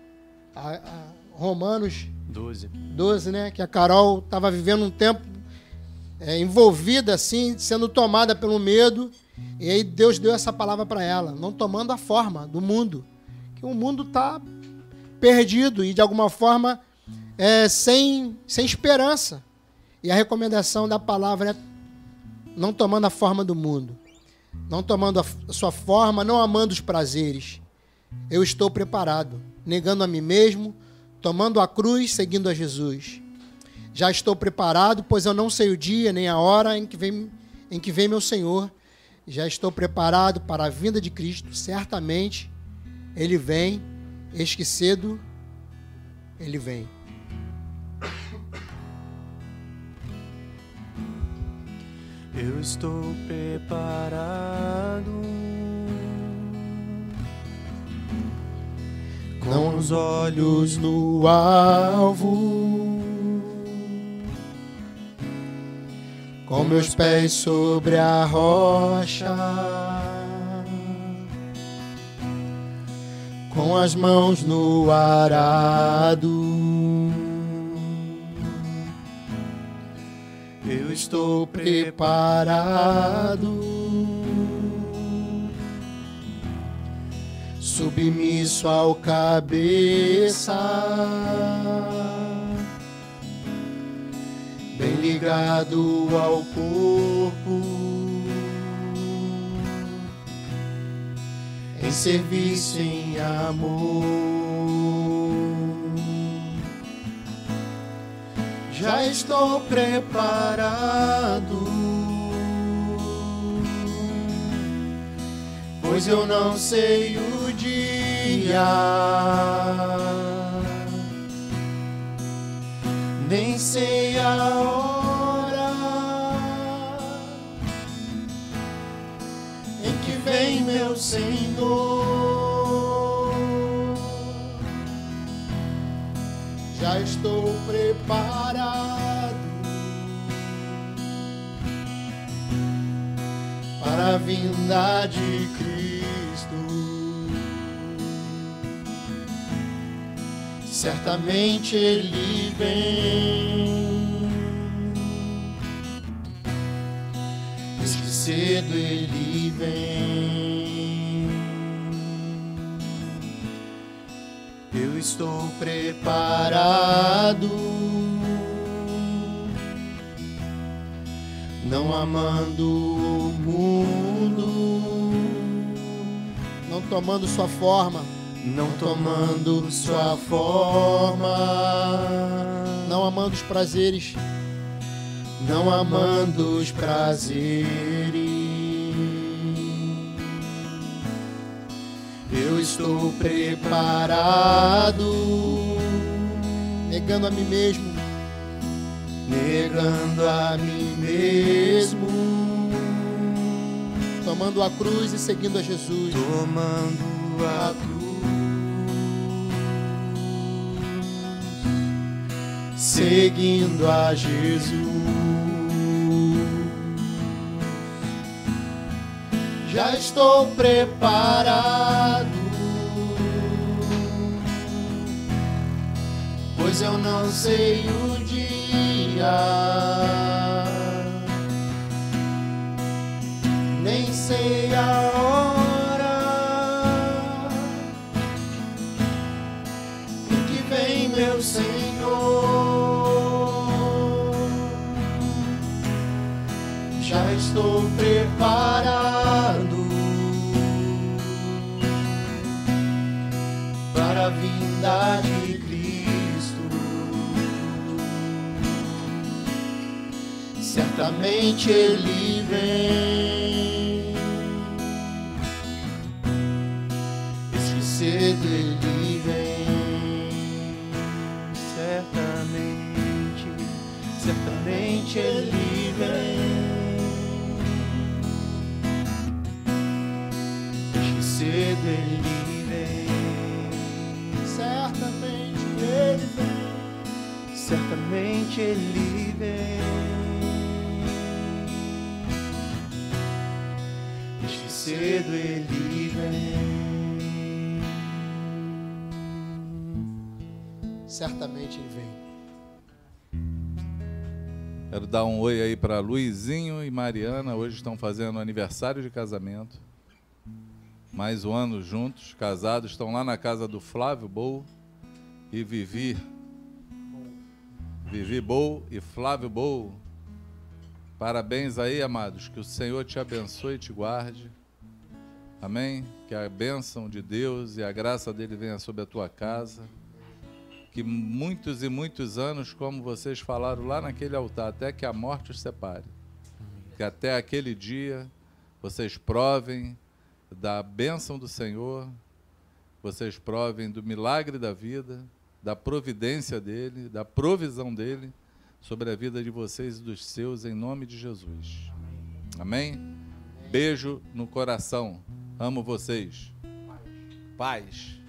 a, a Romanos 12. 12, né? Que a Carol estava vivendo um tempo é, envolvida assim, sendo tomada pelo medo, e aí Deus deu essa palavra para ela, não tomando a forma do mundo, que o mundo está perdido e de alguma forma é, sem, sem esperança. E a recomendação da palavra é não tomando a forma do mundo, não tomando a sua forma, não amando os prazeres. Eu estou preparado, negando a mim mesmo, tomando a cruz, seguindo a Jesus. Já estou preparado, pois eu não sei o dia nem a hora em que vem, em que vem meu Senhor. Já estou preparado para a vinda de Cristo, certamente ele vem, eis que cedo ele vem. Eu estou preparado com os olhos no alvo, com meus pés sobre a rocha, com as mãos no arado. Eu estou preparado, submisso ao cabeça, ligado ao corpo, em serviço, em amor. Já estou preparado, pois eu não sei o dia nem sei a hora vem meu Senhor. Já estou preparado para a vinda de Cristo. certamente ele vem. Cedo ele vem. Eu estou preparado. Não amando o mundo, não tomando sua forma, não tomando sua forma, não amando os prazeres, não amando os prazeres. Eu estou preparado, negando a mim mesmo, negando a mim mesmo, tomando a cruz e seguindo a Jesus, tomando a cruz. seguindo a Jesus. Já estou preparado, pois eu não sei o dia, nem sei a hora. Em que vem meu Senhor. já estou preparado a vinda de Cristo. Certamente Ele vem. Que cedo Ele vem. Certamente, certamente Ele vem. cedo ele certamente ele vem. Que cedo ele vem, certamente ele vem. Quero dar um oi aí para Luizinho e Mariana, hoje estão fazendo aniversário de casamento mais um ano juntos, casados, estão lá na casa do Flávio Bou e Vivi. Vivi Bou e Flávio Bou. Parabéns aí, amados, que o Senhor te abençoe e te guarde. Amém? Que a bênção de Deus e a graça dele venha sobre a tua casa. Que muitos e muitos anos, como vocês falaram lá naquele altar, até que a morte os separe. Que até aquele dia vocês provem da bênção do Senhor, vocês provem do milagre da vida, da providência dele, da provisão dele sobre a vida de vocês e dos seus, em nome de Jesus. Amém? Beijo no coração. Amo vocês. Paz.